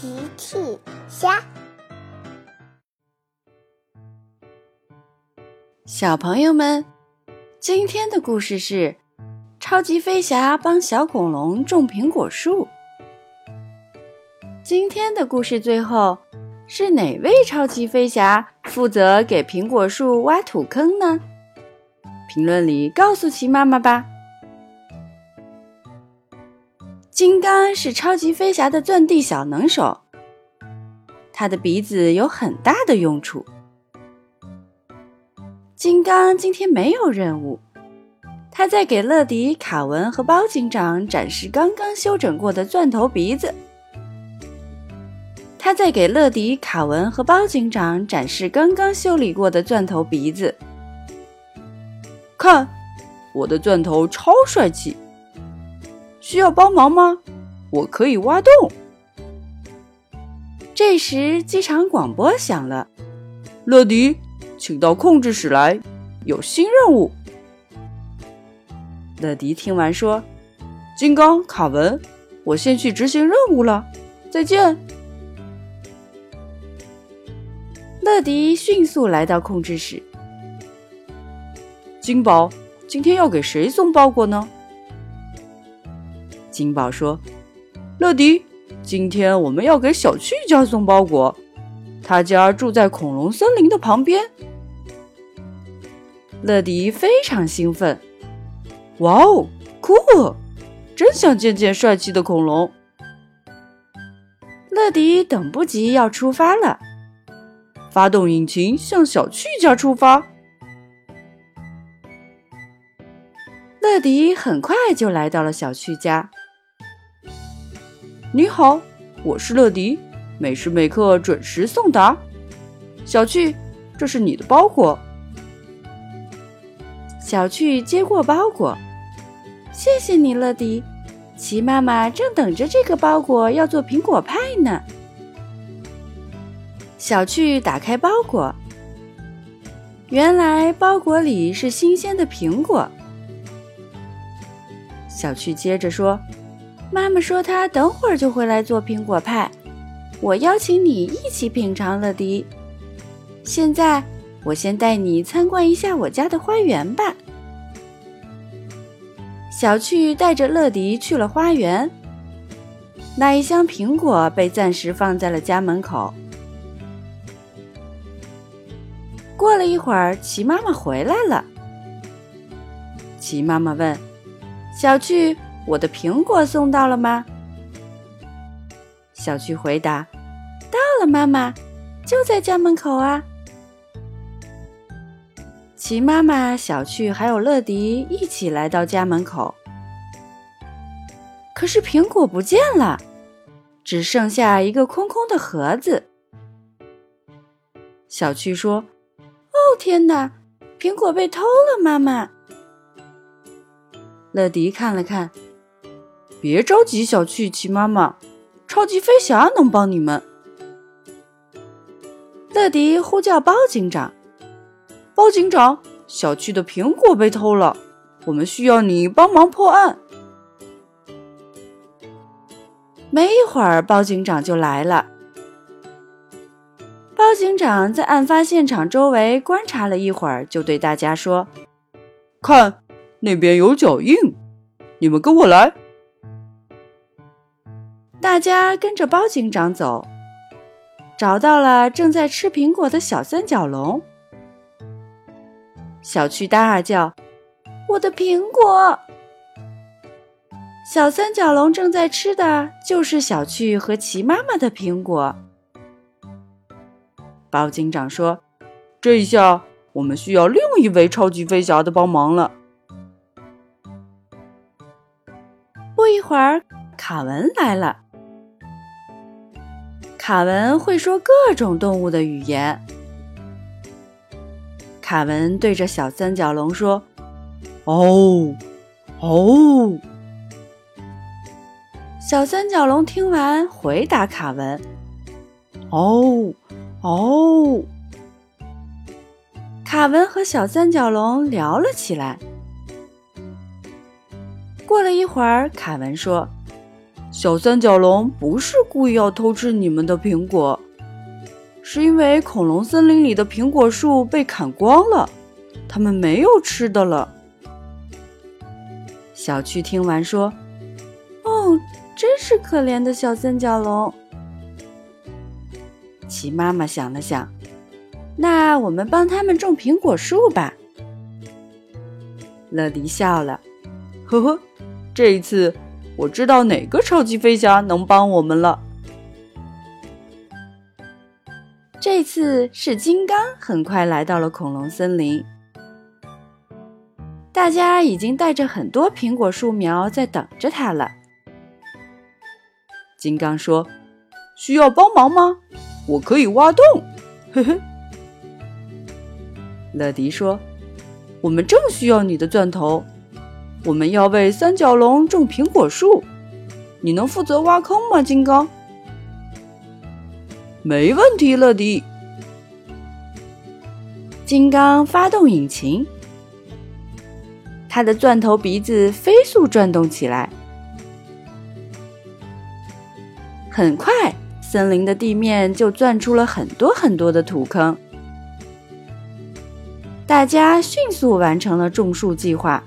奇趣虾，小朋友们，今天的故事是超级飞侠帮小恐龙种苹果树。今天的故事最后是哪位超级飞侠负责给苹果树挖土坑呢？评论里告诉奇妈妈吧。金刚是超级飞侠的钻地小能手，他的鼻子有很大的用处。金刚今天没有任务，他在给乐迪、卡文和包警长展示刚刚修整过的钻头鼻子。他在给乐迪、卡文和包警长展示刚刚修理过的钻头鼻子。看，我的钻头超帅气。需要帮忙吗？我可以挖洞。这时，机场广播响了：“乐迪，请到控制室来，有新任务。”乐迪听完说：“金刚、卡文，我先去执行任务了，再见。”乐迪迅速来到控制室。金宝，今天要给谁送包裹呢？金宝说：“乐迪，今天我们要给小趣家送包裹，他家住在恐龙森林的旁边。”乐迪非常兴奋：“哇哦，酷！真想见见帅气的恐龙。”乐迪等不及要出发了，发动引擎向小趣家出发。乐迪很快就来到了小趣家。你好，我是乐迪，每时每刻准时送达。小趣，这是你的包裹。小趣接过包裹，谢谢你，乐迪。齐妈妈正等着这个包裹要做苹果派呢。小趣打开包裹，原来包裹里是新鲜的苹果。小趣接着说。妈妈说：“她等会儿就会来做苹果派，我邀请你一起品尝。”乐迪，现在我先带你参观一下我家的花园吧。小趣带着乐迪去了花园，那一箱苹果被暂时放在了家门口。过了一会儿，齐妈妈回来了。齐妈妈问：“小趣。”我的苹果送到了吗？小趣回答：“到了，妈妈，就在家门口啊。”齐妈妈、小趣还有乐迪一起来到家门口，可是苹果不见了，只剩下一个空空的盒子。小趣说：“哦，天哪，苹果被偷了！”妈妈，乐迪看了看。别着急，小趣奇妈妈，超级飞侠能帮你们。乐迪呼叫包警长：“包警长，小区的苹果被偷了，我们需要你帮忙破案。”没一会儿，包警长就来了。包警长在案发现场周围观察了一会儿，就对大家说：“看，那边有脚印，你们跟我来。”大家跟着包警长走，找到了正在吃苹果的小三角龙。小趣大叫：“我的苹果！”小三角龙正在吃的就是小趣和齐妈妈的苹果。包警长说：“这一下，我们需要另一位超级飞侠的帮忙了。”不一会儿，卡文来了。卡文会说各种动物的语言。卡文对着小三角龙说：“哦，哦。”小三角龙听完，回答卡文：“哦，哦。”卡文和小三角龙聊了起来。过了一会儿，卡文说：“小三角龙不是故意要偷吃你们的苹果，是因为恐龙森林里的苹果树被砍光了，他们没有吃的了。”小趣听完说：“哦，真是可怜的小三角龙。”齐妈妈想了想，那我们帮他们种苹果树吧。乐迪笑了，呵呵，这一次我知道哪个超级飞侠能帮我们了。这次是金刚很快来到了恐龙森林，大家已经带着很多苹果树苗在等着他了。金刚说：“需要帮忙吗？”我可以挖洞，呵呵。乐迪说：“我们正需要你的钻头，我们要为三角龙种苹果树，你能负责挖坑吗？”金刚，没问题，乐迪。金刚发动引擎，他的钻头鼻子飞速转动起来，很快。森林的地面就钻出了很多很多的土坑，大家迅速完成了种树计划。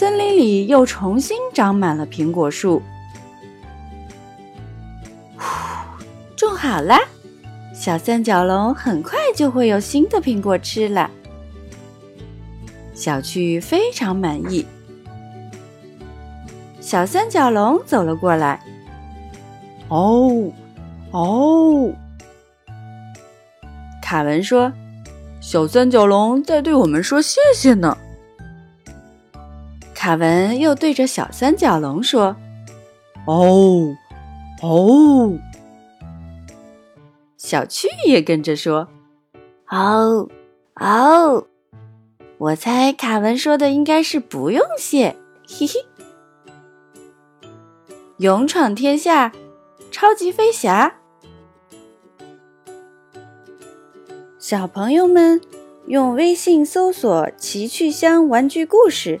森林里又重新长满了苹果树。种好啦，小三角龙很快就会有新的苹果吃了。小趣非常满意。小三角龙走了过来。哦，哦，卡文说：“小三角龙在对我们说谢谢呢。”卡文又对着小三角龙说：“哦，哦。”小趣也跟着说：“哦，哦。”我猜卡文说的应该是不用谢，嘿嘿。勇闯天下。超级飞侠，小朋友们用微信搜索“奇趣箱玩具故事”，